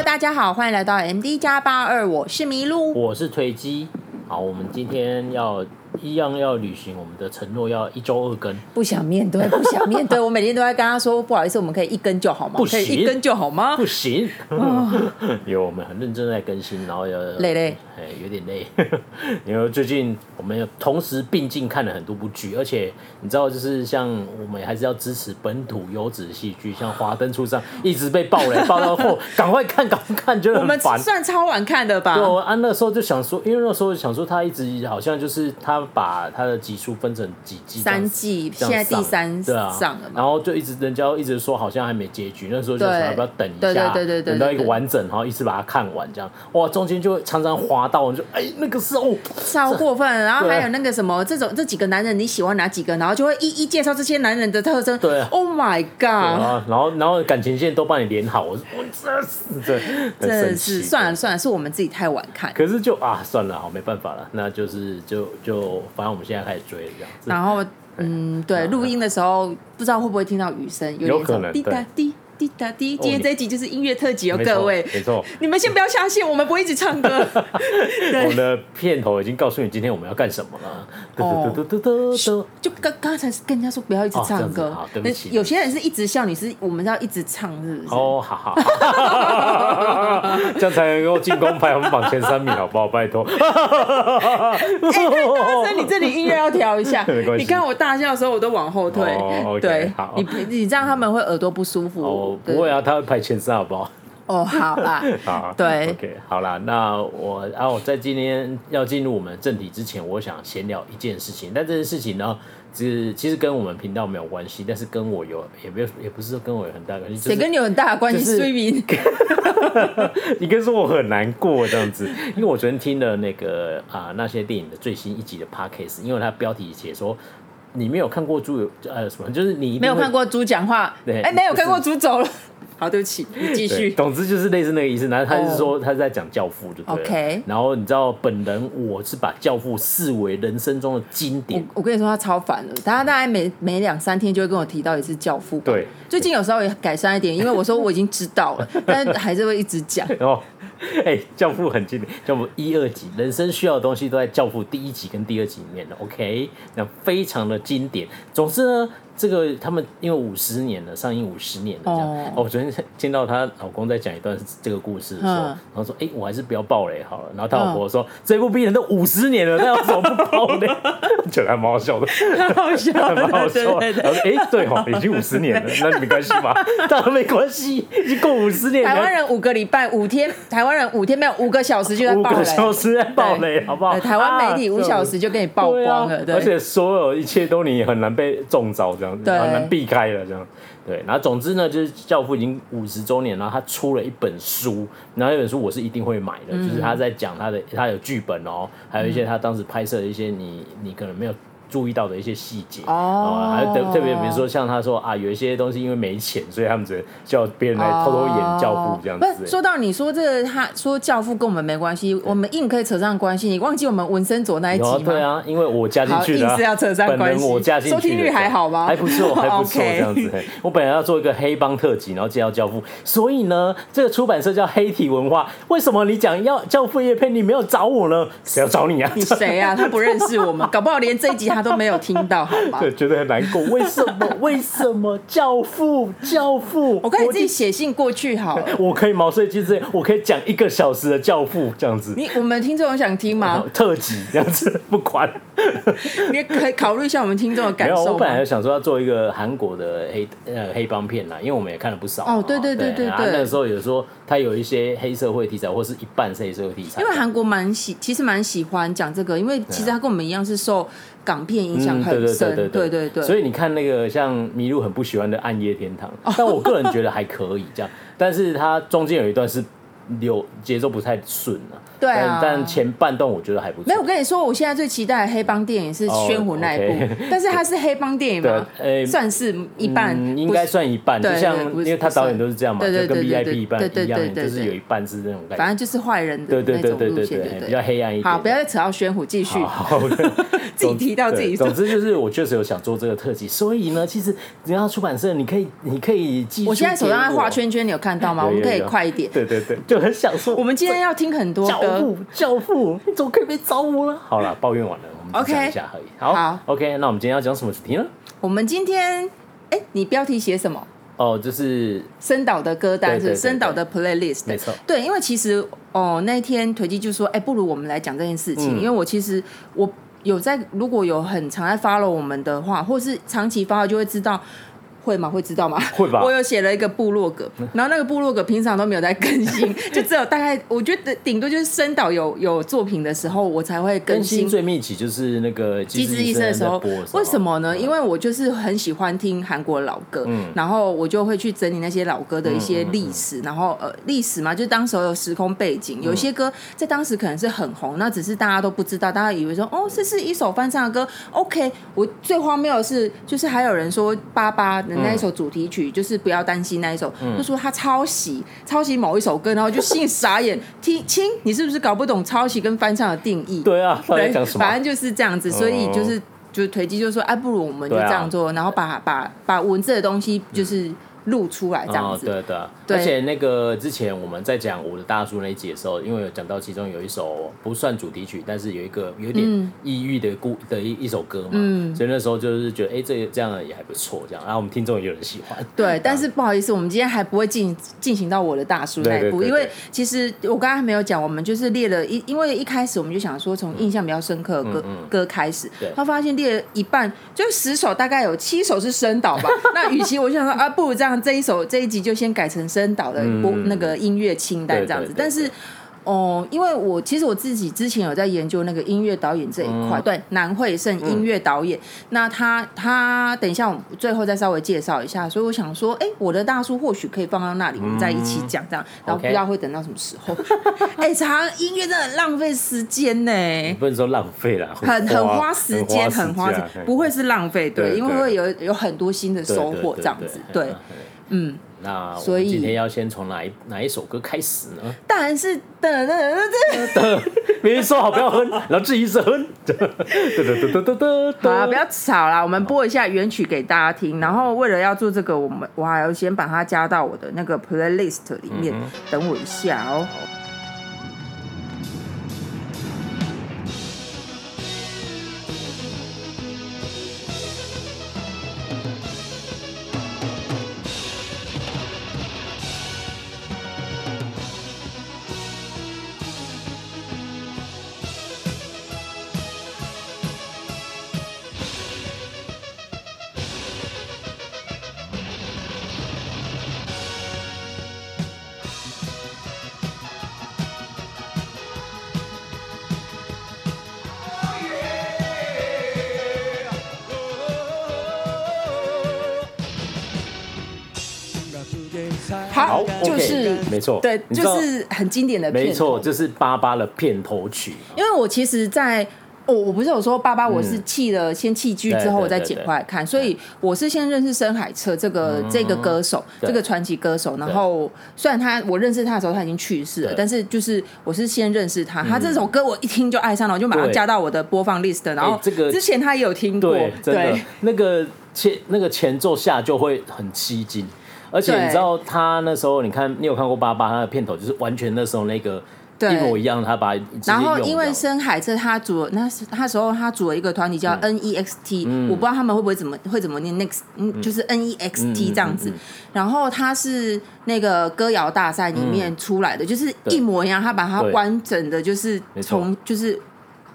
Hello，大家好，欢迎来到 MD 加八二，我是麋鹿，我是推机。好，我们今天要。一样要履行我们的承诺，要一周二更。不想面对，不想面对。我每天都在跟他说，不好意思，我们可以一更就好吗？不行，可以一更就好吗？不行。有我们很认真在更新，然后要累累，哎，有点累。因为最近我们有同时并进看了很多部剧，而且你知道，就是像我们还是要支持本土优质戏剧，像《华灯初上》一直被爆雷，爆到后赶快看，赶快看，觉得很烦。我们算超晚看的吧？对，我啊那时候就想说，因为那时候想说他一直好像就是他。把他的集数分成几季，三季，现在第三对啊，上了嘛，然后就一直人家一直说好像还没结局，那时候就想要不要等一下，对对对对对，等到一个完整，然后一次把它看完，这样哇，中间就常常滑到，就哎那个时候超过分，然后还有那个什么这种这几个男人你喜欢哪几个，然后就会一一介绍这些男人的特征，对，Oh my God，然后然后感情线都帮你连好，我我真是这真的是算了算了，是我们自己太晚看，可是就啊算了，好没办法了，那就是就就反正我们现在开始。追这样，然后嗯，对，录音的时候不知道会不会听到雨声，有可能滴答滴滴答滴。今天这一集就是音乐特辑哦，各位，没错，你们先不要相信，我们不会一直唱歌。我们的片头已经告诉你今天我们要干什么了。哦，就刚刚才是跟人家说不要一直唱歌，对不起。有些人是一直笑，你是我们要一直唱，是不是？哦，好好，这样才能够进攻排行榜前三名，好不好？拜托。哎，太大声，你这里音乐要调一下。你看我大笑的时候，我都往后退。对，你你这样他们会耳朵不舒服。哦，不会啊，他会排前三，好不好？哦，好啦，好，对，OK，好啦，那我，啊，我在今天要进入我们正题之前，我想闲聊一件事情。但这件事情呢，是其实跟我们频道没有关系，但是跟我有，也没有，也不是说跟我有很大关系。谁跟你有很大的关系？睡眠。你跟说我很难过这样子，因为我昨天听了那个啊、呃、那些电影的最新一集的 Podcast，因为它标题写说你没有看过猪有呃什么，就是你没有看过猪讲话，对，哎，没有看过猪走了。好，对不起，你继续。总之就是类似那个意思，然后他是说他是在讲教父，就。OK。然后你知道，本人我是把教父视为人生中的经典。我跟你说，他超烦的，他大概每每两三天就会跟我提到一次教父。对。最近有时候也改善一点，因为我说我已经知道了，但是还是会一直讲。哦，哎，教父很经典，教父一二集，人生需要的东西都在教父第一集跟第二集里面的。OK，那非常的经典。总之呢。这个他们因为五十年了，上映五十年了这样。哦，我昨天见到她老公在讲一段这个故事的时候，然后说：“哎，我还是不要爆雷好了。”然后他老婆说：“这部片都五十年了，那要怎么不爆雷？” 觉得还蛮好笑的，蛮好笑，蛮好笑。然后说：“哎，对哦，已经五十年了，那没关系吧？当然没关系，已经过五十年。台湾人五个礼拜五天，台湾人五天没有五个小时就在爆雷，五个小时在爆雷，好不好？台湾媒体五小时就给你曝光了，而且所有一切都你很难被中招这样。对，很难避开了这样，对，然后总之呢，就是教父已经五十周年，然后他出了一本书，然后那本书我是一定会买的，嗯、就是他在讲他的，他有剧本哦，还有一些他当时拍摄的一些你你可能没有。注意到的一些细节哦，还有特特别，比如说像他说啊，有一些东西因为没钱，所以他们只能叫别人来偷偷演教父这样子。说到你说这个，他说教父跟我们没关系，我们硬可以扯上关系。你忘记我们文森佐那一集吗？对啊，因为我加进去的，硬是要扯上关系。我加进去的，收听率还好吗？还不错，还不错 这样子。我本来要做一个黑帮特辑，然后介绍教父，所以呢，这个出版社叫黑体文化。为什么你讲要教父叶片，你没有找我呢？谁要找你啊？你谁啊？他不认识我们，搞不好连这一集他都没有听到。对，觉得很难过。为什么？为什么？教父，教父，我可以自己写信过去好了。我可以毛遂自荐，我可以讲一个小时的教父这样子。你我们听众有想听吗？特辑这样子不管。你可以考虑一下我们听众的感受。我本来想说要做一个韩国的黑呃黑帮片啦，因为我们也看了不少。哦，对对对对对。那个时候有说他有一些黑社会题材，或是一半是黑社会题材。因为韩国蛮喜，其实蛮喜欢讲这个，因为其实他跟我们一样是受。港片影响很深，对对对。对，所以你看那个像麋鹿很不喜欢的《暗夜天堂》，但我个人觉得还可以这样，但是它中间有一段是流节奏不太顺啊。对啊，但前半段我觉得还不错。没有，我跟你说，我现在最期待的黑帮电影是《宣虎》那一部，但是它是黑帮电影吗？呃，算是一半，应该算一半。就像因为他导演都是这样嘛，就跟 VIP 一半一样，就是有一半是那种感觉。反正就是坏人的那种路线，对对对，比较黑暗一点。好，不要再扯到宣虎，继续。自己提到自己。总之就是我确实有想做这个特辑，所以呢，其实你要出版社，你可以你可以记。我现在手上在画圈圈，你有看到吗？我们可以快一点。对对对，就很想说。我们今天要听很多歌。教父，教父，你怎么可以被招呼了？好了，抱怨完了，我们讲一下而已。好，OK，那我们今天要讲什么主题呢？我们今天，哎，你标题写什么？哦，就是森岛的歌单是森岛的 playlist，没错。对，因为其实哦，那天腿鸡就说，哎，不如我们来讲这件事情，因为我其实我有在，如果有很常在 follow 我们的话，或是长期 follow 就会知道。会吗？会知道吗？会吧。我有写了一个部落格，然后那个部落格平常都没有在更新，就只有大概我觉得顶多就是森导有有作品的时候，我才会更新。更新最密集就是那个机智医生的时候。为什么呢？因为我就是很喜欢听韩国老歌，嗯，然后我就会去整理那些老歌的一些历史，然后呃历史嘛，就当时候有时空背景，有些歌在当时可能是很红，那只是大家都不知道，大家以为说哦这是一首翻唱的歌。OK，我最荒谬的是，就是还有人说八八。那一首主题曲就是不要担心那一首，嗯、就说他抄袭抄袭某一首歌，然后就心里傻眼。听亲，你是不是搞不懂抄袭跟翻唱的定义？对啊，对，反正就是这样子，所以就是、哦、就推机就说，哎、啊，不如我们就这样做，啊、然后把把把文字的东西就是。嗯。录出来这样子，哦、对的，对而且那个之前我们在讲我的大叔那一集的时候，因为有讲到其中有一首不算主题曲，但是有一个有点抑郁的故的一一首歌嘛，嗯，所以那时候就是觉得，哎，这这样也还不错，这样，然后我们听众也有人喜欢。对，但是不好意思，我们今天还不会进进行到我的大叔那一步，因为其实我刚刚还没有讲，我们就是列了一，因为一开始我们就想说从印象比较深刻的歌、歌开始，对。他发现列了一半，就十首大概有七首是森导吧，那与其我就想说啊，不如这样。这一首这一集就先改成森导的播那个音乐清单这样子，但是哦，因为我其实我自己之前有在研究那个音乐导演这一块，对，南惠胜音乐导演，那他他等一下我们最后再稍微介绍一下，所以我想说，哎，我的大叔或许可以放到那里，我们再一起讲这样，然后不知道会等到什么时候。哎，查音乐真的很浪费时间呢，不能说浪费了，很很花时间，很花钱，不会是浪费，对，因为会有有很多新的收获这样子，对。嗯，那所以今天要先从哪一哪一首歌开始呢？当然是噔噔噔噔噔，明明说好不要哼，然后自己一直哼，噔噔噔噔噔噔。好了，不要吵啦，我们播一下原曲给大家听。然后为了要做这个，我们我还要先把它加到我的那个 playlist 里面。等我一下哦。没错，对，就是很经典的片，没错，就是八八的片头曲。因为我其实，在我我不是有说八八，我是弃了先弃剧之后，我再捡回来看，所以我是先认识深海彻这个这个歌手，这个传奇歌手。然后虽然他我认识他的时候他已经去世了，但是就是我是先认识他，他这首歌我一听就爱上了，我就马上加到我的播放 list。然后这个之前他也有听过，对，那个前那个前奏下就会很吸睛。而且你知道他那时候，你看你有看过八八他的片头，就是完全那时候那个一模一样，他把然后因为深海这他组那时他时候他组了一个团体叫 N E X T，我不知道他们会不会怎么会怎么念 Next，嗯，就是 N E X T 这样子。然后他是那个歌谣大赛里面出来的，就是一模一样，他把它完整的就是从就是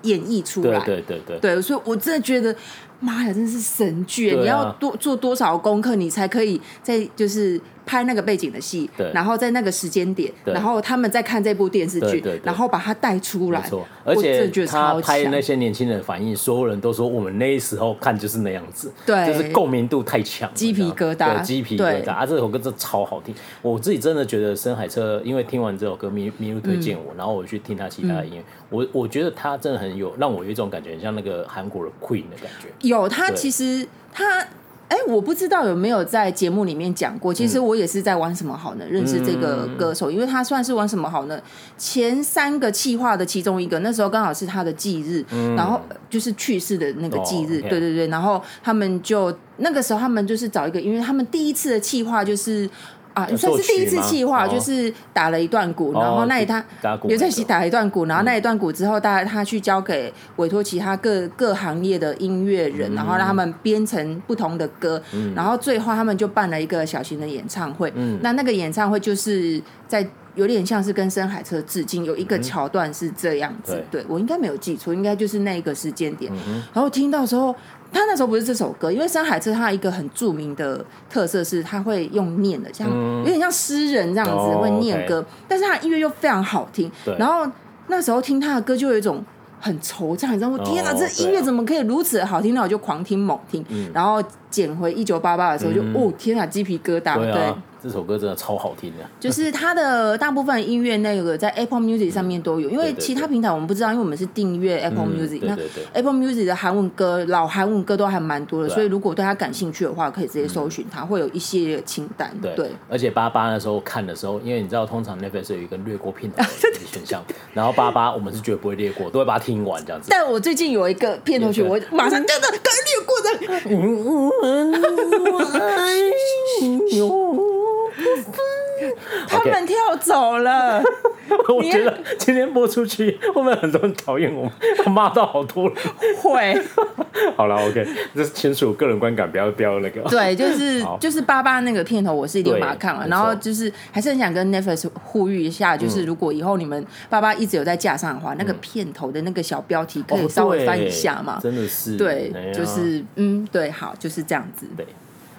演绎出来，对对对。对，所以我真的觉得。妈呀，真是神剧！啊、你要多做多少功课，你才可以在就是。拍那个背景的戏，然后在那个时间点，然后他们在看这部电视剧，然后把它带出来。没错，而且他拍那些年轻人反应，所有人都说我们那时候看就是那样子，对，就是共鸣度太强，鸡皮疙瘩，鸡皮疙瘩。啊！这首歌真的超好听，我自己真的觉得深海车，因为听完这首歌，迷迷路推荐我，然后我去听他其他的音乐，我我觉得他真的很有让我有一种感觉，很像那个韩国的 Queen 的感觉。有他其实他。哎，我不知道有没有在节目里面讲过。其实我也是在玩什么好呢？认识这个歌手，因为他算是玩什么好呢？前三个企划的其中一个，那时候刚好是他的忌日，然后就是去世的那个忌日。对对对，然后他们就那个时候他们就是找一个，因为他们第一次的企划就是。啊，算是第一次企划，就是打了一段鼓，然后那一他刘在熙打了一段鼓，然后那一段鼓之后，大家他去交给委托其他各各行业的音乐人，然后让他们编成不同的歌，然后最后他们就办了一个小型的演唱会。那那个演唱会就是在有点像是跟深海车致敬，有一个桥段是这样子，对，我应该没有记错，应该就是那个时间点。然后听到时候。他那时候不是这首歌，因为深海车它一个很著名的特色是，他会用念的，像有点像诗人这样子会念歌，但是他的音乐又非常好听。然后那时候听他的歌就有一种很惆怅，你知道吗？天哪，这音乐怎么可以如此好听？那我就狂听猛听，然后捡回一九八八的时候就哦，天哪，鸡皮疙瘩，对。这首歌真的超好听的，就是它的大部分音乐那个在 Apple Music 上面都有，因为其他平台我们不知道，因为我们是订阅 Apple Music，那 Apple Music 的韩文歌、老韩文歌都还蛮多的，所以如果对他感兴趣的话，可以直接搜寻它，会有一些清单。对，而且八八那时候看的时候，因为你知道，通常 Netflix 有一个略过片头的 选项，然后八八我们是绝对不会略过，都会把它听完这样子。但我最近有一个片头曲，我马上跟着跟略过的。他们跳走了。我觉得今天播出去，会不会很多人讨厌我们？他 骂到好多人。会。好了，OK，这是纯属个人观感，不要不要那个。对，就是就是八八那个片头，我是一定把它看完。然后就是还是很想跟 Netflix 呼吁一下，就是如果以后你们爸爸一直有在架上的话，那个片头的那个小标题可以稍微翻一下嘛？真的是。对，就是嗯，对，好，就是这样子。对。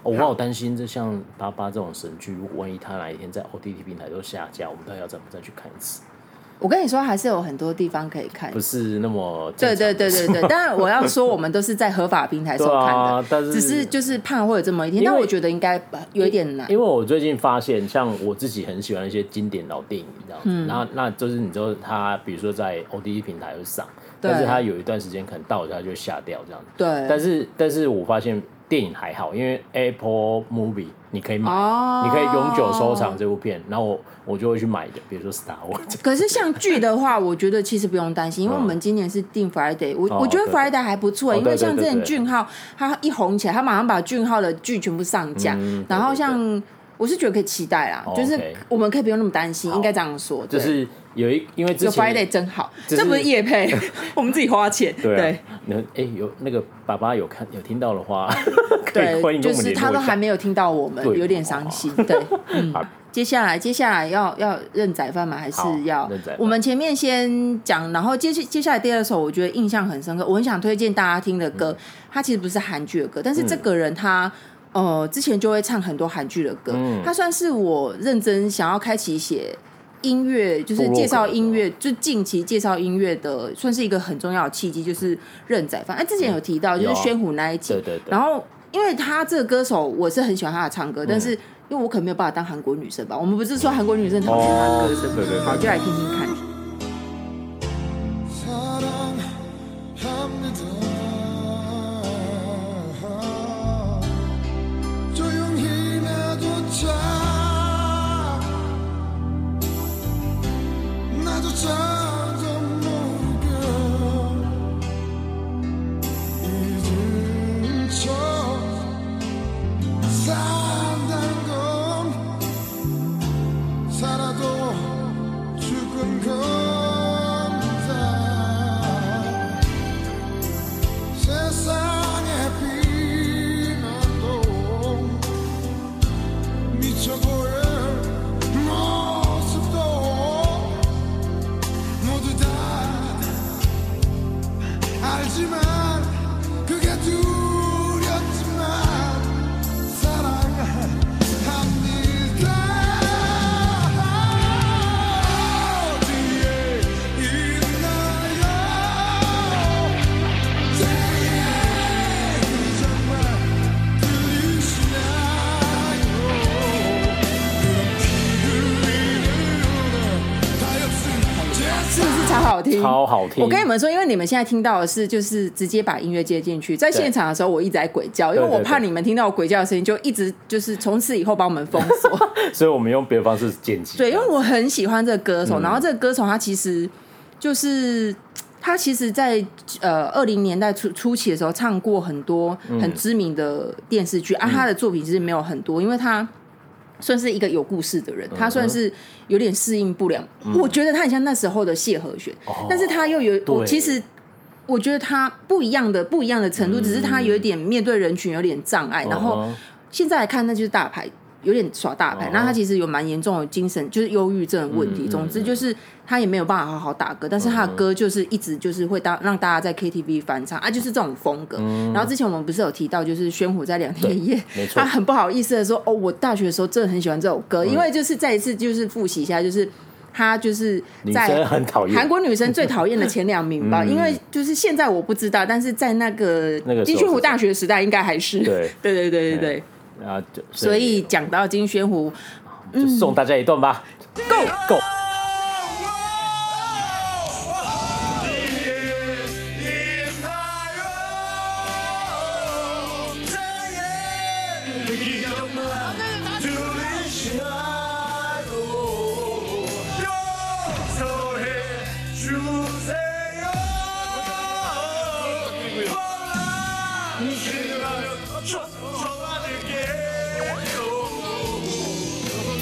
我好担心，这像八八这种神剧，如果万一他哪一天在 OTT 平台都下架，我们到底要怎么再去看一次？我跟你说，还是有很多地方可以看，不是那么对对对对对。当然，我要说，我们都是在合法平台上看的，啊、但是只是就是怕会有这么一天。但我觉得应该有一点难，因为我最近发现，像我自己很喜欢一些经典老电影这样子，嗯、然后那就是你知道，他比如说在 OTT 平台会上，但是他有一段时间可能到了他就下掉这样子。对，但是但是我发现。电影还好，因为 Apple Movie 你可以买，oh, 你可以永久收藏这部片，然后我我就会去买的，比如说 Star Wars。可是像剧的话，我觉得其实不用担心，因为我们今年是定 Friday，我、oh, 我觉得 Friday 还不错，因为像之前俊浩他一红起来，他马上把俊浩的剧全部上架，嗯、然后像。我是觉得可以期待啦，就是我们可以不用那么担心，应该这样说。就是有一，因为之前 Friday 真好，这不是夜配，我们自己花钱。对，那哎有那个爸爸有看有听到的话，对，就是他都还没有听到我们，有点伤心。对，嗯，接下来接下来要要认仔饭吗？还是要？我们前面先讲，然后接接下来第二首，我觉得印象很深刻，我很想推荐大家听的歌，他其实不是韩剧的歌，但是这个人他。呃，之前就会唱很多韩剧的歌，嗯、他算是我认真想要开启写音乐，就是介绍音乐，就近期介绍音乐的，算是一个很重要的契机，就是认仔饭。哎，之前有提到就是宣虎那一集，对对对。然后，因为他这个歌手，我是很喜欢他的唱歌，嗯、但是因为我可能没有办法当韩国女生吧，我们不是说韩国女生讨厌他的歌声，对对对。好，就来听听看。超好听？我跟你们说，因为你们现在听到的是，就是直接把音乐接进去，在现场的时候，我一直在鬼叫，因为我怕你们听到我鬼叫的声音，就一直就是从此以后把我们封锁。所以我们用别的方式剪辑。对，因为我很喜欢这个歌手，嗯、然后这个歌手他其实就是他其实在呃二零年代初初期的时候唱过很多很知名的电视剧、嗯、啊，他的作品其实没有很多，因为他。算是一个有故事的人，他算是有点适应不良。嗯、我觉得他很像那时候的谢和弦，哦、但是他又有我其实我觉得他不一样的不一样的程度，嗯、只是他有一点面对人群有点障碍。嗯、然后现在来看，那就是大牌。有点耍大牌，那、哦、他其实有蛮严重的精神，就是忧郁症的问题。嗯、总之就是他也没有办法好好打歌，嗯、但是他的歌就是一直就是会当让大家在 KTV 翻唱啊，就是这种风格。嗯、然后之前我们不是有提到，就是宣虎在两天一夜，他很不好意思的说：“哦，我大学的时候真的很喜欢这首歌，嗯、因为就是再一次就是复习一下，就是他就是在韩国女生最讨厌的前两名吧。嗯、因为就是现在我不知道，但是在那个金宣虎大学时代应该还是。对。对对对对对。”啊，就所以讲到金宣湖，就送大家一段吧，Go。Go。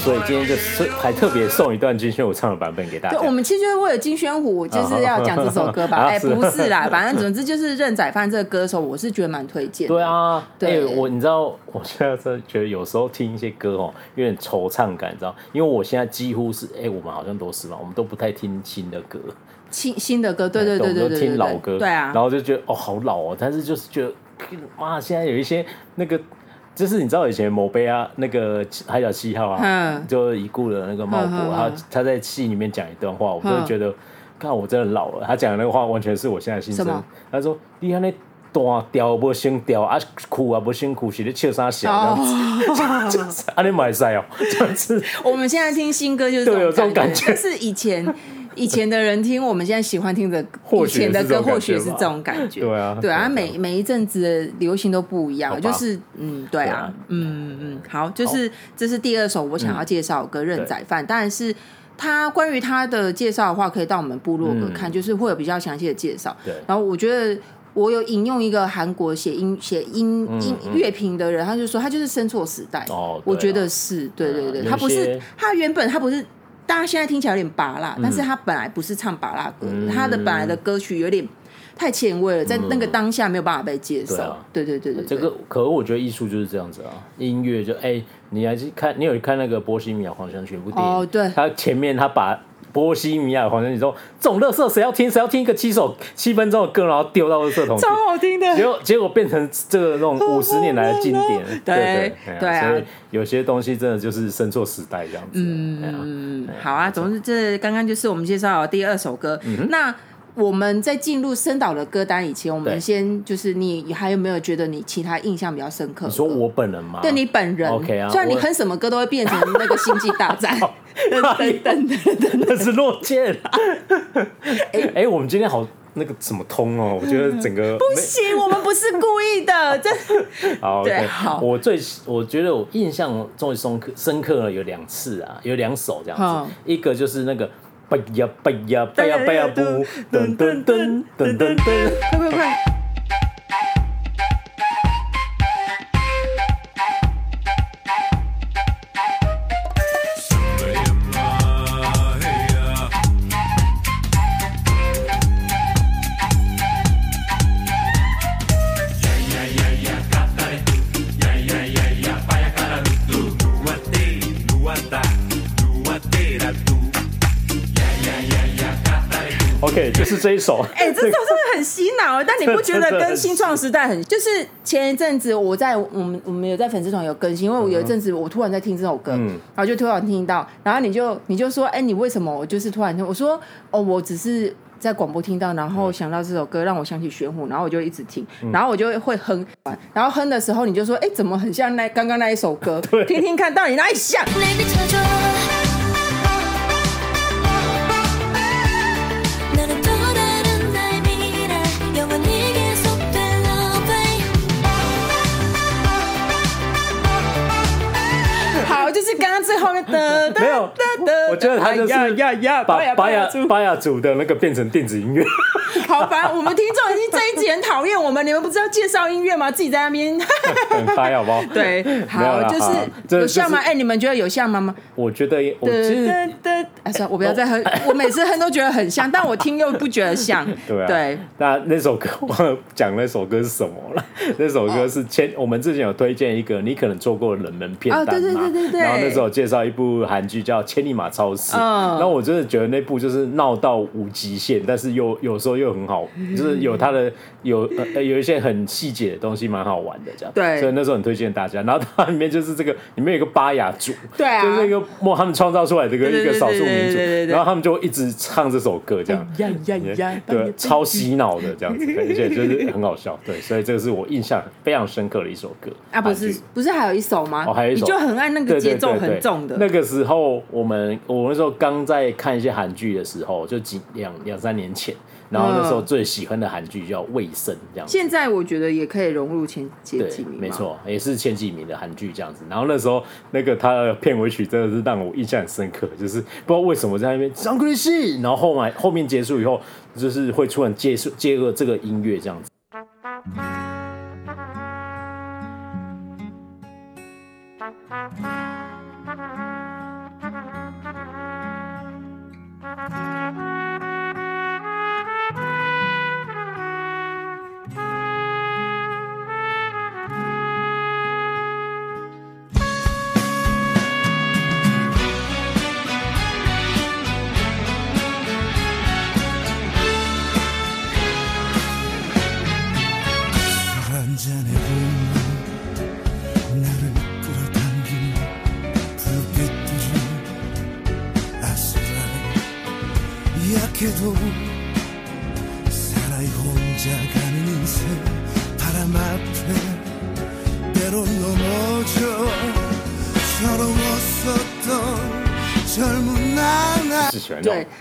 所以今天就是还特别送一段金宣虎唱的版本给大家。对，我们其实为了金宣虎 就是要讲这首歌吧？哎，不是啦，反正总之就是任宰范这个歌手，我是觉得蛮推荐。对啊，对，我你知道，我现在是觉得有时候听一些歌哦，有点惆怅感，你知道？因为我现在几乎是，哎，我们好像都是嘛，我们都不太听新的歌，新新的歌，对对对对对，听老歌，对啊，然后就觉得哦，好老哦，但是就是觉得，哇，现在有一些那个。就是你知道以前某杯啊，那个海角七号啊，嗯、就已故的那个茂伯，嗯、他他在戏里面讲一段话，我真的觉得，看、嗯、我真的老了。他讲的那个话完全是我现在心声。他说：“你看那断掉不先掉啊，苦啊不辛苦，是咧笑啥笑？就是啊，你买晒哦，这样子。我们现在听新歌就是有这种感觉，是以前。以前的人听，我们现在喜欢听的 以前的歌，或许是这种感觉。对啊，对啊，每每一阵子的流行都不一样，就是嗯，对啊，嗯嗯，好，就是这是第二首我想要介绍的歌，任宰范。当然是他关于他的介绍的话，可以到我们部落格看，就是会有比较详细的介绍。对，然后我觉得我有引用一个韩国写音写音音乐评的人，他就说他就是生错时代。哦，我觉得是对对对，他不是他原本他不是。大家现在听起来有点拔辣，但是他本来不是唱拔辣歌，嗯、他的本来的歌曲有点太前卫了，在那个当下没有办法被接受。嗯、对对对对，这个可我觉得艺术就是这样子啊，音乐就哎、欸，你还是看你有看那个《波西米亚狂想曲》部电影？哦，对，他前面他把。波西米亚狂想曲，你说这种乐色谁要听？谁要听一个七首七分钟的歌，然后丢到乐色桶？超好听的。结果结果变成这个那种五十年来的经典。对对对啊！所以有些东西真的就是生错时代这样子。嗯，好啊。总之，这刚刚就是我们介绍第二首歌。那我们在进入森岛的歌单以前，我们先就是你还有没有觉得你其他印象比较深刻？你说我本人吗？对你本人。OK 啊。虽然你哼什么歌都会变成那个星际大战。等等等等，那是洛见。哎 哎，我们今天好那个什么通哦，我觉得整个 不行，我们不是故意的，这好对好。我最我觉得我印象最深刻深刻了有两次啊，有两首这样子，一个就是那个拜呀拜呀拜呀拜呀不噔噔噔噔噔噔，快快快这一首。哎、欸，这首真的很洗脑，但你不觉得 跟新创时代很？就是前一阵子我在我们我们有在粉丝团有更新，因为我有一阵子我突然在听这首歌，嗯、然后就突然听到，然后你就你就说，哎、欸，你为什么我就是突然听？我说，哦，我只是在广播听到，然后想到这首歌，让我想起玄虎，然后我就一直听，然后我就会哼，然后哼的时候你就说，哎、欸，怎么很像那刚刚那一首歌？对听听看到底哪里像？没有没有我觉得他就是把巴雅巴雅族的那个变成电子音乐。好烦，我们听众已经这一集很讨厌我们，你们不是要介绍音乐吗？自己在那边很嗨，好不好？对，好，就是有像吗？哎，你们觉得有像吗？吗我觉得我其实，哎，算了，我不要再哼，我每次哼都觉得很像，但我听又不觉得像。对对，那那首歌我讲那首歌是什么了？那首歌是前我们之前有推荐一个你可能错过冷门片段嘛？对对对对对。然后那时候介绍一部韩剧叫《千里马超市》，然后我真的觉得那部就是闹到无极限，但是又有时候又很好，就是有它的有呃有一些很细节的东西，蛮好玩的这样。对，所以那时候很推荐大家。然后它里面就是这个，里面有个巴雅族，对啊，就是一个莫他们创造出来这个一个少数民族，然后他们就一直唱这首歌这样，对，超洗脑的这样子，而且就是很好笑。对，所以这个是我印象非常深刻的一首歌啊，不是不是还有一首吗？哦，还有一首，你就很爱那个节奏很重的。那个时候我们我那时候刚在看一些韩剧的时候，就几两两三年前。然后那时候最喜欢的韩剧叫《卫生》这样子，现在我觉得也可以融入前前几名，没错，也是前几名的韩剧这样子。然后那时候那个他的片尾曲真的是让我印象很深刻，就是不知道为什么在那边张国荣，然后后来后面结束以后，就是会突然接束接个这个音乐这样子。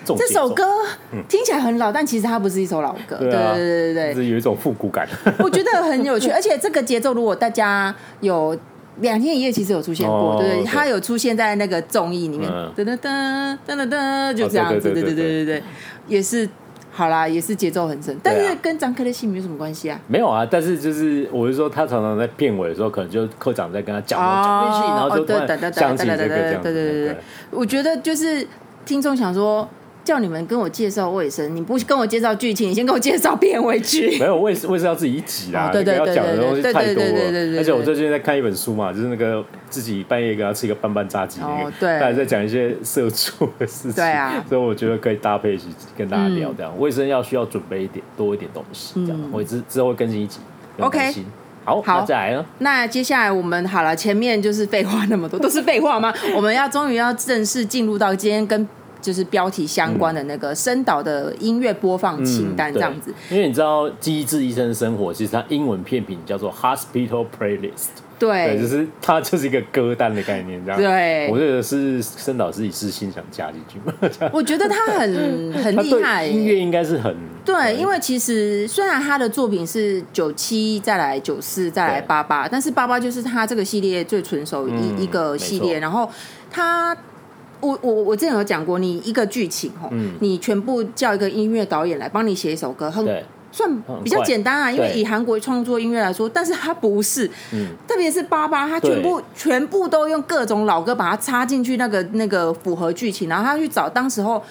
对，这首歌听起来很老，但其实它不是一首老歌。对对对对对，有一种复古感。我觉得很有趣，而且这个节奏，如果大家有两天一夜，其实有出现过，对对，它有出现在那个综艺里面，噔噔噔噔噔噔，就这样子，对对对对对，也是。好啦，也是节奏很深，但是跟张克的戏没有什么关系啊。没有啊，但是就是我是说，他常常在片尾的时候，可能就科长在跟他讲讲戏，然后就突然想起这个这样。对对对对，我觉得就是听众想说。叫你们跟我介绍卫生，你不跟我介绍剧情，你先跟我介绍片尾曲。没有，卫生未生要自己一集啦，对对对对，要讲的东西太多了。而且我最近在看一本书嘛，就是那个自己半夜给他吃一个半半炸鸡那个，对，大家在讲一些社畜的事情。对啊，所以我觉得可以搭配一起跟大家聊这样。卫生要需要准备一点多一点东西，这样我之之后会更新一集。OK，好，好，再来了。那接下来我们好了，前面就是废话那么多，都是废话吗？我们要终于要正式进入到今天跟。就是标题相关的那个声导的音乐播放清单这样子，因为你知道《机智医生生活》其实它英文片名叫做 Hospital Playlist，对，就是它就是一个歌单的概念，这样。对，我觉得是声导自己是心想加进去。嘛。我觉得他很很厉害，音乐应该是很对，因为其实虽然他的作品是九七再来九四再来八八，但是八八就是他这个系列最纯熟一一个系列，然后他。我我我之前有讲过，你一个剧情吼，嗯、你全部叫一个音乐导演来帮你写一首歌，很算比较简单啊。因为以韩国创作音乐来说，但是他不是，嗯、特别是八八，他全部全部都用各种老歌把它插进去，那个那个符合剧情，然后他去找当时候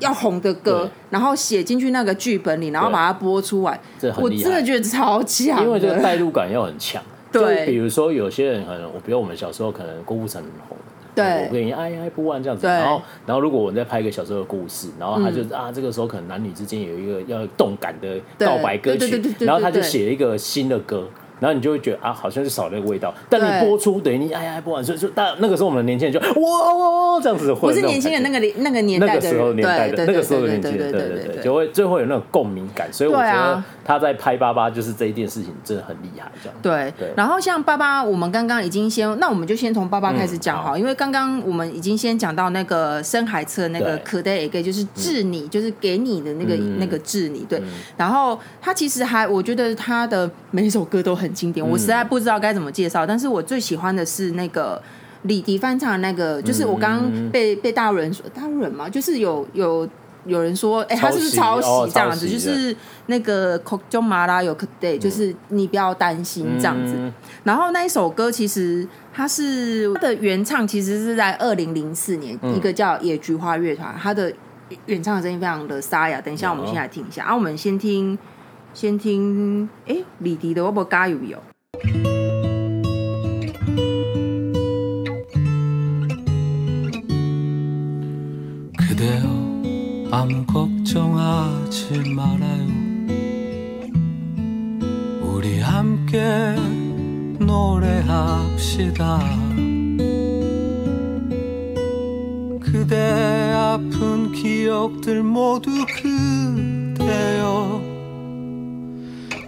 要红的歌，然后写进去那个剧本里，然后把它播出来。我真的觉得超强，因为这个代入感要很强。对，比如说有些人可能，我比如我们小时候可能郭富城很红。对，我跟你爱爱不完这样子，然后，然后如果我们再拍一个小时候的故事，然后他就、嗯、啊，这个时候可能男女之间有一个要动感的告白歌曲，然后他就写了一个新的歌。然后你就会觉得啊，好像是少那个味道。但你播出等于你哎呀不完，所以说，但那个时候我们的年轻人就哇哇这样子，不是年轻人那个那个年代那个时候年代的那个时候的年轻人，对对对，就会最后有那种共鸣感。所以我觉得他在拍爸爸就是这一件事情真的很厉害，这样。对对。然后像爸爸，我们刚刚已经先，那我们就先从爸爸开始讲哈，因为刚刚我们已经先讲到那个深海车那个可得也给，就是治你，就是给你的那个那个治你，对。然后他其实还，我觉得他的每一首歌都很经典，我实在。不知道该怎么介绍，但是我最喜欢的是那个李迪翻唱的那个，就是我刚刚被、嗯、被大陆人说，大陆人嘛，就是有有有人说，哎、欸，他是不是抄袭这样子？哦、就是那个《就马拉有 day》，就是你不要担心这样子。嗯、然后那一首歌其实它是它的原唱，其实是在二零零四年，嗯、一个叫野菊花乐团，它的原唱的声音非常的沙哑。等一下，我们先来听一下。嗯、啊，我们先听先听，哎、欸，李迪的《我不加油 아무 걱정하지 말아요. 우리 함께 노래합시다. 그대 아픈 기억들 모두 그대요.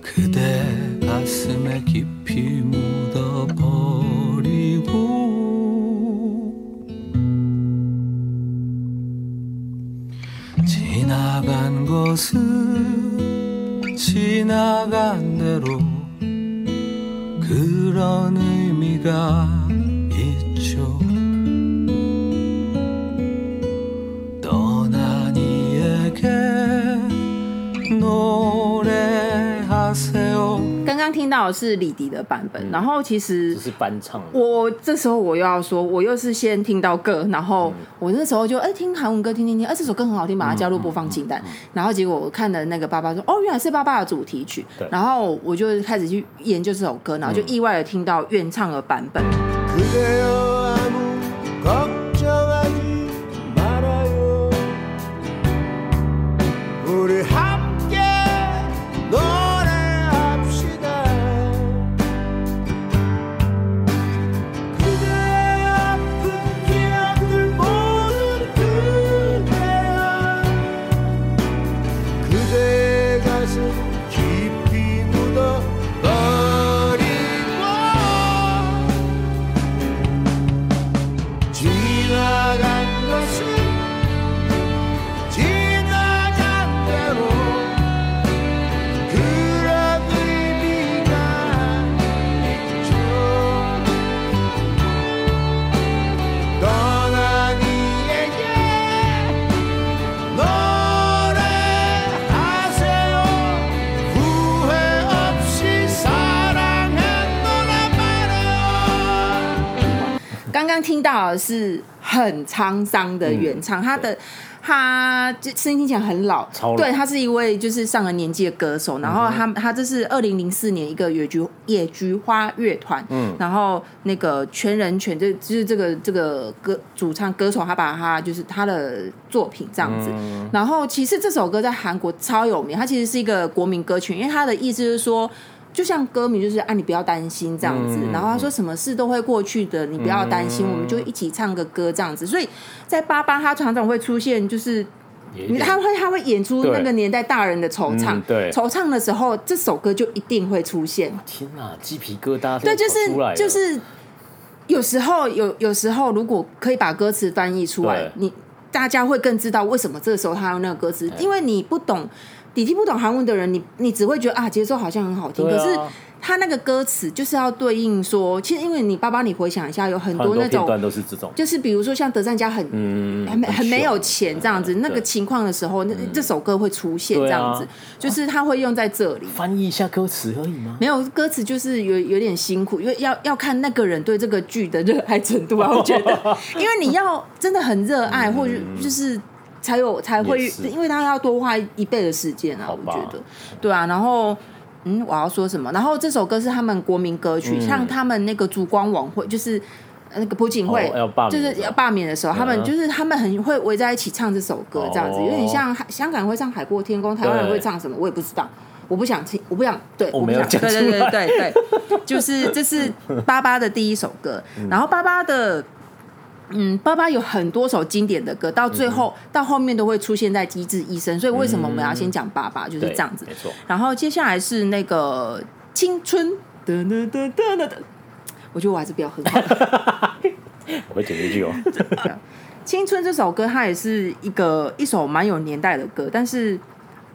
그대 가슴에 깊이 묻어버리고. 것은 지나간 대로 그런 의미가 到的是李迪的版本，嗯、然后其实这是翻唱。我这时候我又要说，我又是先听到歌，然后我那时候就哎听韩文歌听听听，哎这首歌很好听，把它加入播放清单。嗯嗯嗯嗯、然后结果我看的那个爸爸说，哦原来是爸爸的主题曲。对然后我就开始去研究这首歌，然后就意外的听到原唱的版本。听到的是很沧桑的原唱，嗯、他的他声音听起来很老，老。对，他是一位就是上了年纪的歌手，然后他他这是二零零四年一个野菊野菊花乐团，嗯，然后那个全人全就就是这个这个歌主唱歌手，他把他就是他的作品这样子，嗯、然后其实这首歌在韩国超有名，它其实是一个国民歌曲，因为它的意思是说。就像歌迷就是啊，你不要担心这样子。嗯、然后他说什么事都会过去的，你不要担心，嗯、我们就一起唱个歌这样子。所以在巴巴他常常会出现，就是他会他会演出那个年代大人的惆怅，嗯、对，惆怅的时候这首歌就一定会出现。天哪，鸡皮疙瘩！对，就是就是有时候有有时候如果可以把歌词翻译出来，你大家会更知道为什么这个时候他用那个歌词，因为你不懂。你听不懂韩文的人，你你只会觉得啊，节奏好像很好听，啊、可是他那个歌词就是要对应说，其实因为你爸爸，你回想一下，有很多那种段都是这种，就是比如说像德善家很嗯很很没有钱这样子，嗯、那个情况的时候，那这首歌会出现这样子，嗯、就是他会用在这里。翻译一下歌词而已吗？没有歌词就是有有点辛苦，因为要要看那个人对这个剧的热爱程度啊，我觉得，因为你要真的很热爱，或者就是。才有才会，因为他要多花一倍的时间啊，我觉得，对啊。然后，嗯，我要说什么？然后这首歌是他们国民歌曲，嗯、像他们那个烛光晚会，就是那个朴槿惠，哦、就是要罢免的时候，嗯、他们就是他们很会围在一起唱这首歌，这样子，哦、有点像香港人会唱《海阔天空》，台湾人会唱什么，我也不知道，我不想听，我不想，对，我不想，对对对对对，就是这是八八的第一首歌，嗯、然后八八的。嗯，爸爸有很多首经典的歌，到最后、嗯、到后面都会出现在《机智医生》，所以为什么我们要先讲爸爸？嗯、就是这样子。没错。然后接下来是那个青春，噔噔噔噔噔噔。我觉得我还是比较很好。我会剪一句哦。青春这首歌，它也是一个一首蛮有年代的歌，但是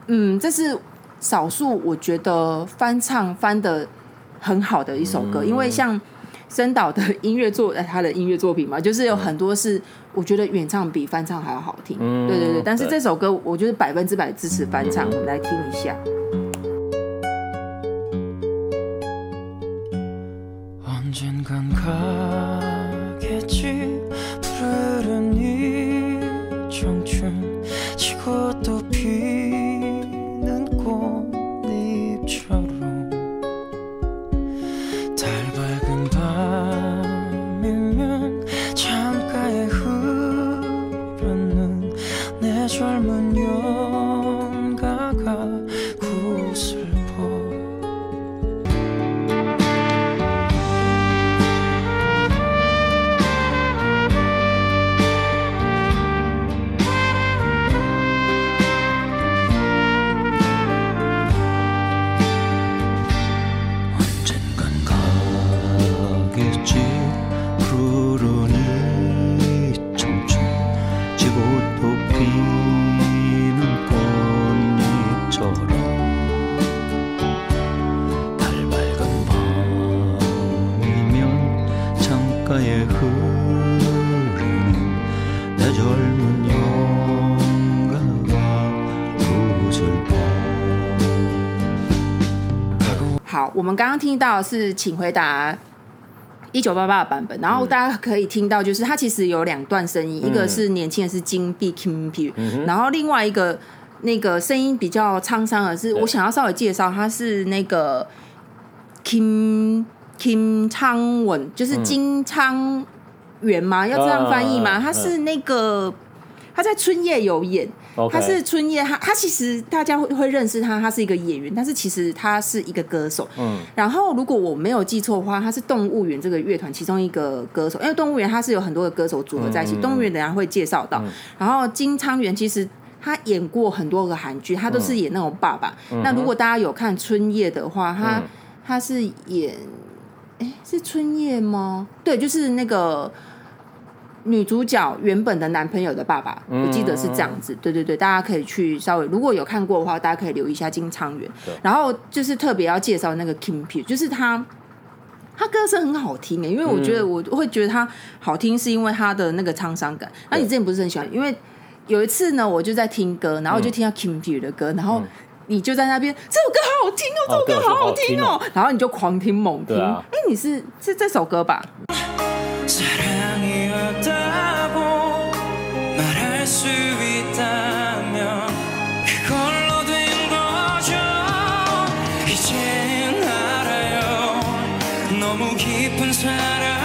嗯，这是少数我觉得翻唱翻的很好的一首歌，嗯、因为像。森岛的音乐作，他的音乐作品嘛，就是有很多是我觉得原唱比翻唱还要好听。嗯，对对对。但是这首歌，我就是百分之百支持翻唱。嗯、我们来听一下。我们刚刚听到是《请回答一九八八》的版本，然后大家可以听到，就是它其实有两段声音，嗯、一个是年轻人是金币 Kim P，然后另外一个那个声音比较沧桑的是，我想要稍微介绍，他是那个 Kim Kim 昌文，就是金昌元吗？要这样翻译吗？他是那个他在春夜有演。他是春夜，他他其实大家会会认识他，他是一个演员，但是其实他是一个歌手。嗯，然后如果我没有记错的话，他是动物园这个乐团其中一个歌手，因为动物园他是有很多的歌手组合在一起。嗯、动物园等下会介绍到。嗯、然后金昌元其实他演过很多个韩剧，他都是演那种爸爸。嗯、那如果大家有看春夜的话，他、嗯、他是演，哎，是春夜吗？对，就是那个。女主角原本的男朋友的爸爸，我记得是这样子。对对对，大家可以去稍微，如果有看过的话，大家可以留意一下金昌元。然后就是特别要介绍那个 Kim Pil，就是他，他歌声很好听诶，因为我觉得我会觉得他好听，是因为他的那个沧桑感。那你之前不是很喜欢？因为有一次呢，我就在听歌，然后我就听到 Kim Pil 的歌，然后你就在那边，这首歌好好听哦，这首歌好好听哦，然后你就狂听猛听。哎，你是是这首歌吧？他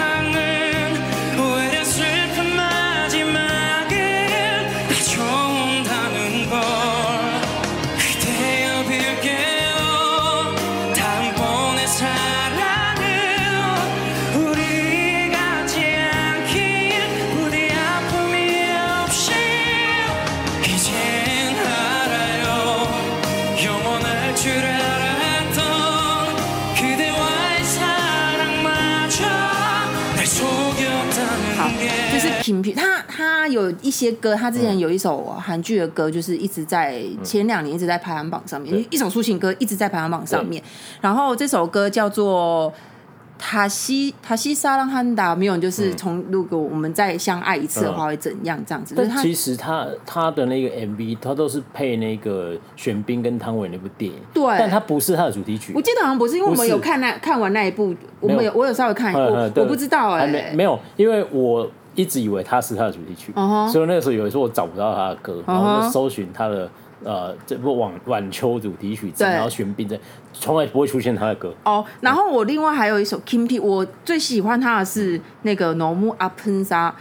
有一些歌，他之前有一首韩剧的歌，就是一直在前两年一直在排行榜上面，一首抒情歌一直在排行榜上面。然后这首歌叫做。塔西塔西沙浪汉达没有，就是从如果我们再相爱一次的话会怎样这样子？但其实他他的那个 MV，他都是配那个玄彬跟汤唯那部电影，对，但他不是他的主题曲。我记得好像不是，因为我们有看那看完那一部，我们有我有稍微看过，我不知道哎，没没有，因为我一直以为他是他的主题曲，所以那个时候有的时候我找不到他的歌，然后就搜寻他的。呃，这部晚晚秋主题曲，然后玄彬的，从来不会出现他的歌。哦，然后我另外还有一首 Kim P，我最喜欢他的是那个 Nomu Apensa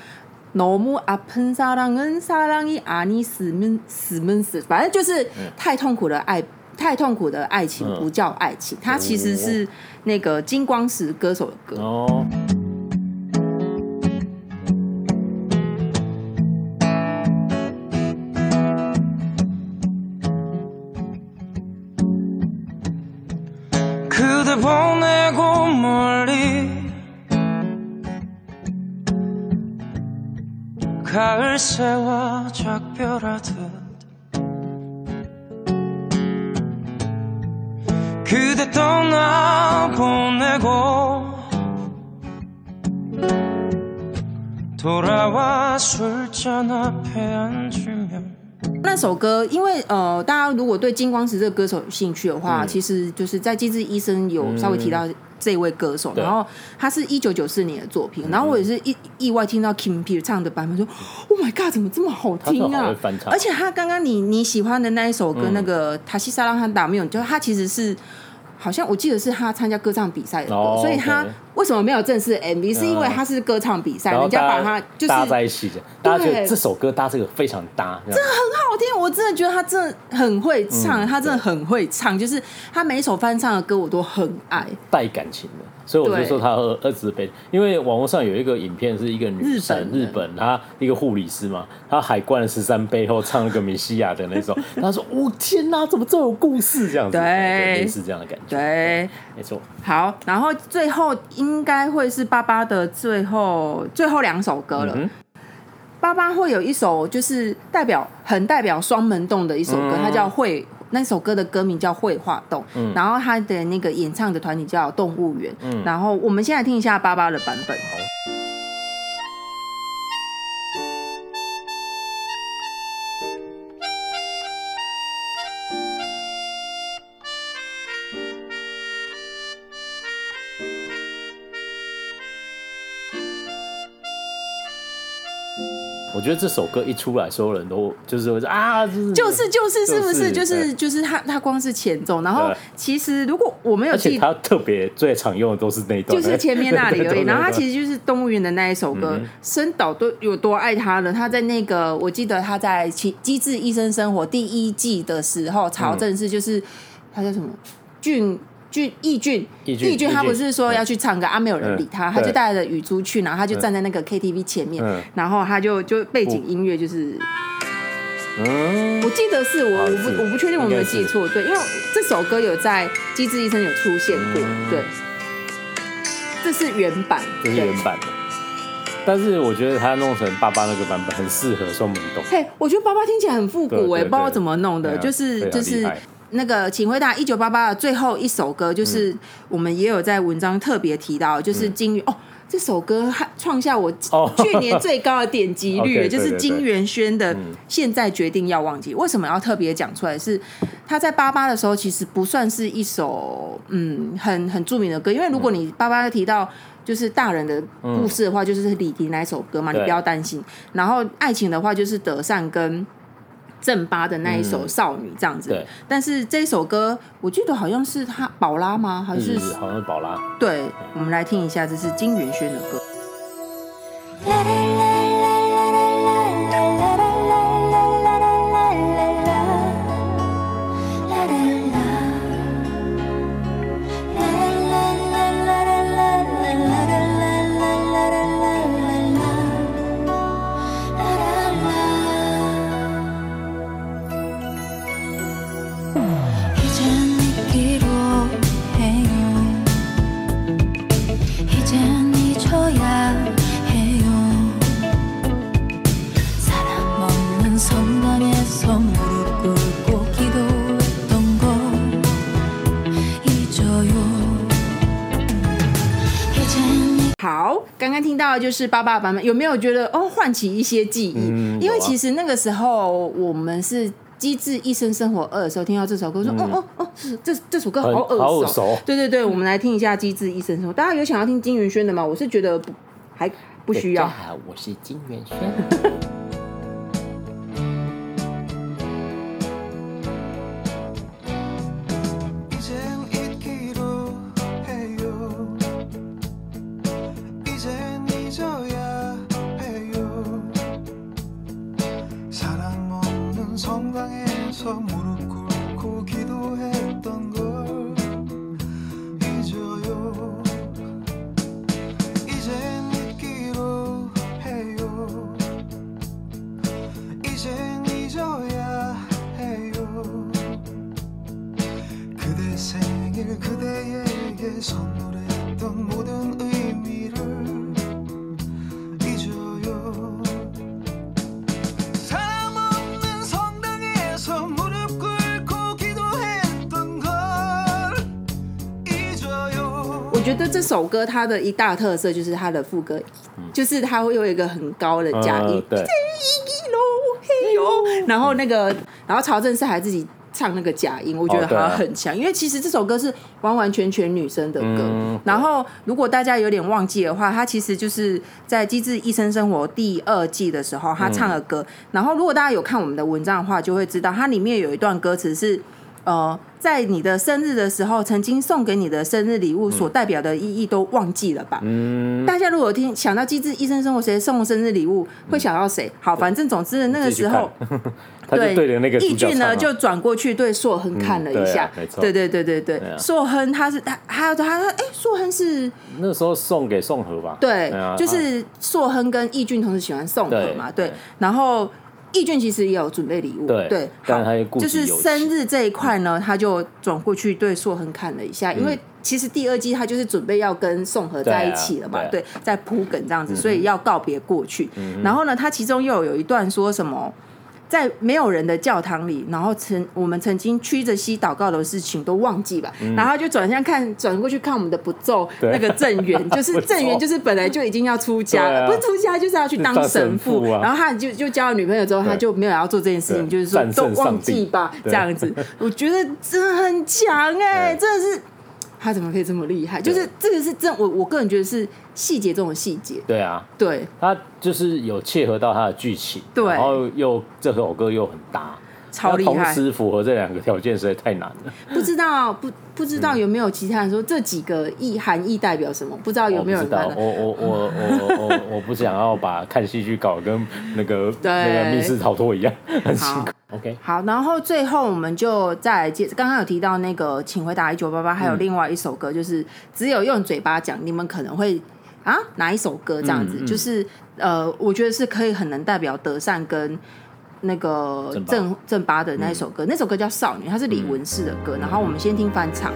Nomu Apensa Rangen Sarangi Ani Smen Smen S，反正就是太痛苦的爱，太痛苦的爱情不叫爱情，它其实是那个金光石歌手的歌。哦。 날들 보내고 멀리 가을 새와 작별하듯 그대 떠나보내고 돌아와 술잔 앞에 앉으면 那首歌，因为呃，大家如果对金光石这个歌手有兴趣的话，嗯、其实就是在《机智医生》有稍微提到这位歌手，嗯、然后他是一九九四年的作品，然后我也是意意外听到 Kim 唱的版本，说、嗯、：“Oh my God，怎么这么好听啊！”而且他刚刚你你喜欢的那一首歌，嗯、那个《塔西萨拉汉达米》，就他其实是。好像我记得是他参加歌唱比赛的歌，oh, 所以他为什么没有正式 MV？是因为他是歌唱比赛，人家把他就是搭在一起的。大家觉得这首歌搭这个非常搭，真的很好听。我真的觉得他真的很会唱，嗯、他真的很会唱，就是他每一首翻唱的歌我都很爱，带感情的。所以我就说他喝二十杯，因为网络上有一个影片，是一个女生，日本，她一个护理师嘛，她海灌了十三杯后唱那个米西亚的那首，她说：“我、哦、天哪，怎么这么有故事？”这样子，对，类似这样的感觉，对，没错。好，然后最后应该会是爸爸的最后最后两首歌了。嗯、爸爸会有一首就是代表很代表双门洞的一首歌，嗯、它叫会。那首歌的歌名叫《绘画洞》，嗯，然后他的那个演唱的团体叫动物园，嗯，然后我们现在听一下爸爸的版本。我觉得这首歌一出来，所有人都就是会说啊，就是就是就是是不是就是就是他他光是前奏，然后其实如果我没有记，他特别最常用的都是那一段，就是前面那里 而已。然后他其实就是动物园的那一首歌，深岛都有多爱他了。他在那个我记得他在《机智医生生活》第一季的时候，曹正是就是他叫什么俊。俊义俊，义俊他不是说要去唱歌啊，没有人理他，他就带着雨珠去，然后他就站在那个 KTV 前面，然后他就就背景音乐就是，嗯，我记得是我我不我不确定我没有记错，对，因为这首歌有在《机智医生》有出现过，对，这是原版，这是原版的，但是我觉得他弄成爸爸那个版本很适合双门洞，嘿，我觉得爸爸听起来很复古哎，不知道怎么弄的，就是就是。那个，请回答一九八八的最后一首歌，就是我们也有在文章特别提到，就是金鱼、嗯、哦，这首歌还创下我去年最高的点击率，就是金元轩的《现在决定要忘记》。为什么要特别讲出来？是他在八八的时候，其实不算是一首嗯很很著名的歌，因为如果你八八提到就是大人的故事的话，就是李迪那首歌嘛，你不要担心。然后爱情的话，就是德善跟。正八的那一首少女这样子，对。但是这首歌，我记得好像是他宝拉吗？还是好像是宝拉？对，我们来听一下，这是金元轩的歌。听到就是爸爸版本，有没有觉得哦，唤起一些记忆？嗯、因为其实那个时候我们是《机智一生生活二》的时候听到这首歌，说、嗯、哦哦哦，这这首歌好耳熟。耳熟。对对对，我们来听一下《机智一生生活》。大家有想要听金元轩的吗？我是觉得不还不需要。大家好，我是金元轩。首歌它的一大特色就是它的副歌，嗯、就是它会有一个很高的假音，然后那个，然后曹政奭还自己。唱那个假音，我觉得他很强，因为其实这首歌是完完全全女生的歌。嗯、然后，如果大家有点忘记的话，他其实就是在《机智医生生活》第二季的时候，他唱的歌。嗯、然后，如果大家有看我们的文章的话，就会知道它里面有一段歌词是。呃，在你的生日的时候，曾经送给你的生日礼物所代表的意义都忘记了吧？嗯，大家如果听想到机智医生生活谁送生日礼物，会想到谁？好，反正总之那个时候，对对的那个易俊呢就转过去对硕亨看了一下，对对对对对，硕亨他是他他他说哎，硕亨是那时候送给宋和吧？对，就是硕亨跟易俊同时喜欢宋和嘛？对，然后。易俊其实也有准备礼物，对，对好，就是生日这一块呢，他就转过去对硕亨看了一下，嗯、因为其实第二季他就是准备要跟宋和在一起了嘛，对，啊对，对，在铺梗这样子，所以要告别过去。嗯、然后呢，他其中又有一段说什么？在没有人的教堂里，然后曾我们曾经屈着膝祷告的事情都忘记吧，嗯、然后就转向看，转过去看我们的不奏那个正缘，就是 正缘，就是本来就已经要出家，啊、不是出家就是要去当神父，啊、然后他就就交了女朋友之后，他就没有要做这件事情，就是说都忘记吧，这样子，我觉得真的很强哎、欸，真的是。他怎么可以这么厉害？就是这个是真，我我个人觉得是细节中的细节。对啊，对，他就是有切合到他的剧情，对，然后又这首歌又很搭，超厉害。同时符合这两个条件实在太难了。不知道不不知道有没有其他人说这几个意含义代表什么？不知道有没有人？知道我我我我我我不想要把看戏剧搞跟那个 那个密室逃脱一样，很辛苦。OK，好，然后最后我们就再来接，刚刚有提到那个，请回答一九八八，还有另外一首歌，就是只有用嘴巴讲，你们可能会啊哪一首歌这样子？就是呃，我觉得是可以很能代表德善跟那个正正八的那一首歌，那首歌叫《少女》，它是李文世的歌，然后我们先听翻唱。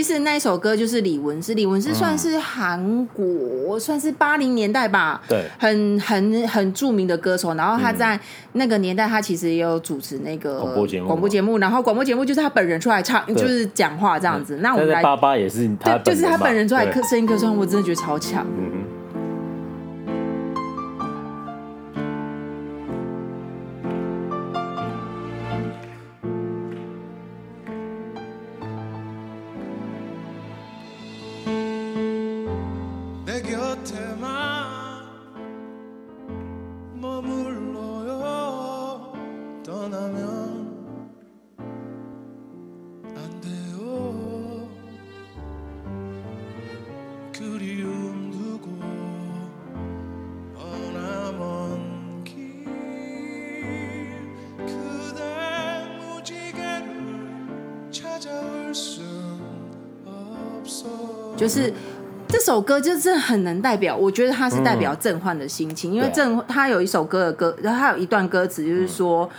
其实那一首歌就是李文诗，李文诗算是韩国，嗯、算是八零年代吧，对，很很很著名的歌手。然后他在那个年代，他其实也有主持那个广播节目，广播节目。然后广播节目就是他本人出来唱，就是讲话这样子。嗯、那我们来，爸爸也是他，对，就是他本人出来声音客串，我真的觉得超强。嗯就是这首歌，就是很能代表，我觉得它是代表郑焕的心情，嗯、因为郑他有一首歌的歌，然后他有一段歌词，就是说，嗯、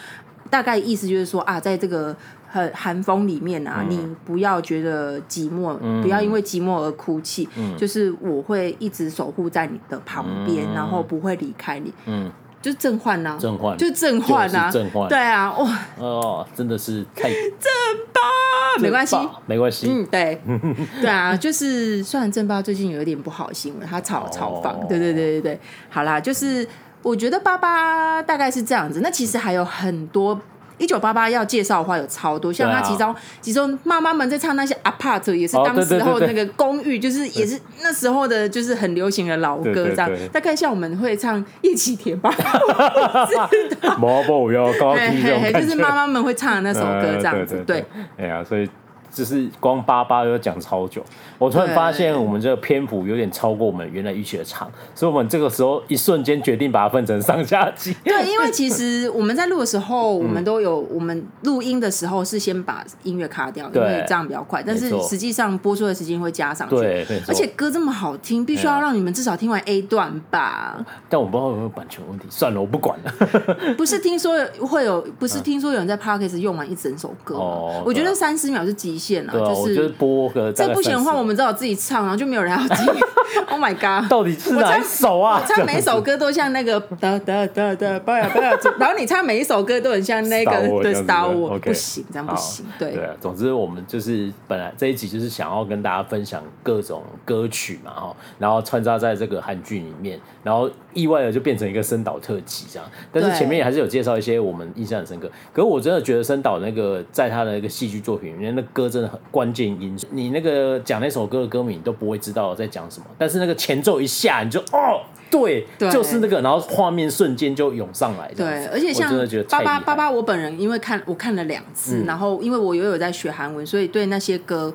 大概意思就是说啊，在这个很寒风里面啊，嗯、你不要觉得寂寞，嗯、不要因为寂寞而哭泣，嗯、就是我会一直守护在你的旁边，嗯、然后不会离开你。嗯。就是郑焕呐，郑焕，就郑焕呐，郑焕，对啊，哇，哦，真的是太 郑八，没关系，没关系，嗯，对，对啊，就是虽然正八最近有一点不好新闻，他炒炒房，对对对对对，好啦，就是我觉得八八大概是这样子，那其实还有很多。一九八八要介绍的话有超多，像他其中其中妈妈们在唱那些 apart 也是当时候那个公寓，就是也是那时候的，就是很流行的老歌这样。大概像我们会唱叶启田吧，毛不要高听就是妈妈们会唱的那首歌这样子，对。哎呀，所以。就是光八八要讲超久，我突然发现我们这个篇幅有点超过我们原来预期的长，所以我们这个时候一瞬间决定把它分成上下集。对，因为其实我们在录的时候，我们都有我们录音的时候是先把音乐卡掉，因为这样比较快。但是实际上播出的时间会加上去。对，而且歌这么好听，必须要让你们至少听完 A 段吧。但我不知道有没有版权问题，算了，我不管了。不是听说会有，不是听说有人在 Parkes 用完一整首歌吗？我觉得三十秒是极。对啊，就是播个。这不行的话，我们只好自己唱，然后就没有人要听。Oh my god！到底是哪一首啊？我唱每一首歌都像那个哒哒哒哒，不要不要。然后你唱每一首歌都很像那个对 Star Wars，不行，这样不行。对对啊，总之我们就是本来这一集就是想要跟大家分享各种歌曲嘛，哈，然后穿插在这个韩剧里面，然后意外的就变成一个森岛特辑这样。但是前面也还是有介绍一些我们印象很深刻。可是我真的觉得森岛那个在他的那个戏剧作品里面，那歌真的很关键因素。你那个讲那首歌的歌名，你都不会知道在讲什么，但是那个前奏一下，你就哦，对，对就是那个，然后画面瞬间就涌上来。对，而且像爸爸爸爸，我本人因为看我看了两次，嗯、然后因为我又有在学韩文，所以对那些歌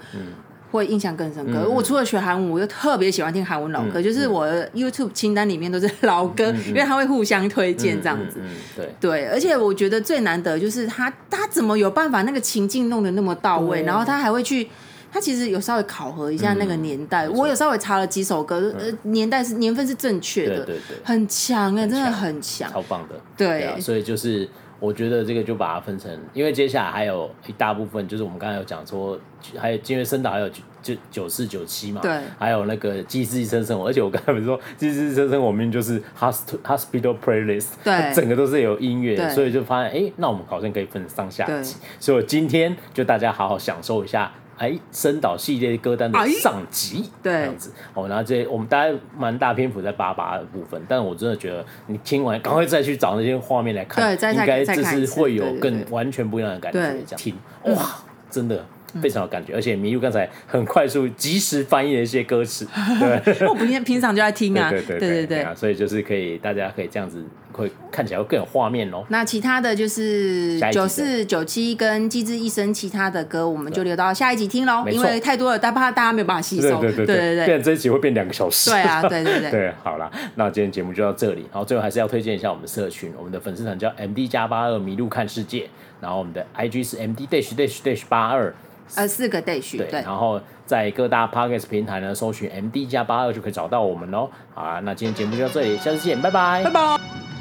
会印象更深刻。嗯、我除了学韩文，我又特别喜欢听韩文老歌，嗯、就是我的 YouTube 清单里面都是老歌，嗯、因为他会互相推荐这样子。对对，而且我觉得最难得就是他他怎么有办法那个情境弄得那么到位，然后他还会去。他其实有稍微考核一下那个年代，我有稍微查了几首歌，呃，年代是年份是正确的，对对对，很强哎，真的很强，超棒的，对，所以就是我觉得这个就把它分成，因为接下来还有一大部分，就是我们刚才有讲说，还有因为升岛还有九九四九七嘛，对，还有那个机智医生生活，而且我刚才不是说机智医生生活明明就是 hospital hospital playlist，对，整个都是有音乐，所以就发现哎，那我们好像可以分上下集，所以我今天就大家好好享受一下。哎，深岛系列歌单的上集，对，这样子，哦，然后这些我们大概蛮大篇幅在八八的部分，但我真的觉得你听完，赶快再去找那些画面来看，对，应该这是会有更完全不一样的感觉。这样。听，哇，真的非常有感觉，而且麋鹿刚才很快速、及时翻译了一些歌词，对，我平常平常就在听啊，对对对对，所以就是可以，大家可以这样子。会看起来会更有画面哦。那其他的就是九四九七跟《机智医生》其他的歌，我们就留到下一集听喽。因为太多了，但怕大家没有办法吸收。对对对对对，变这一集会变两个小时。对啊，对对对。对，好了，那今天节目就到这里。然后最后还是要推荐一下我们社群，我们的粉丝团叫 MD 加八二麋鹿看世界，然后我们的 IG 是 MD dash dash dash 八二，呃，四个 dash 对。然后在各大 Podcast 平台呢，搜寻 MD 加八二就可以找到我们喽。好啦，那今天节目就到这里，下次见，拜拜，拜拜。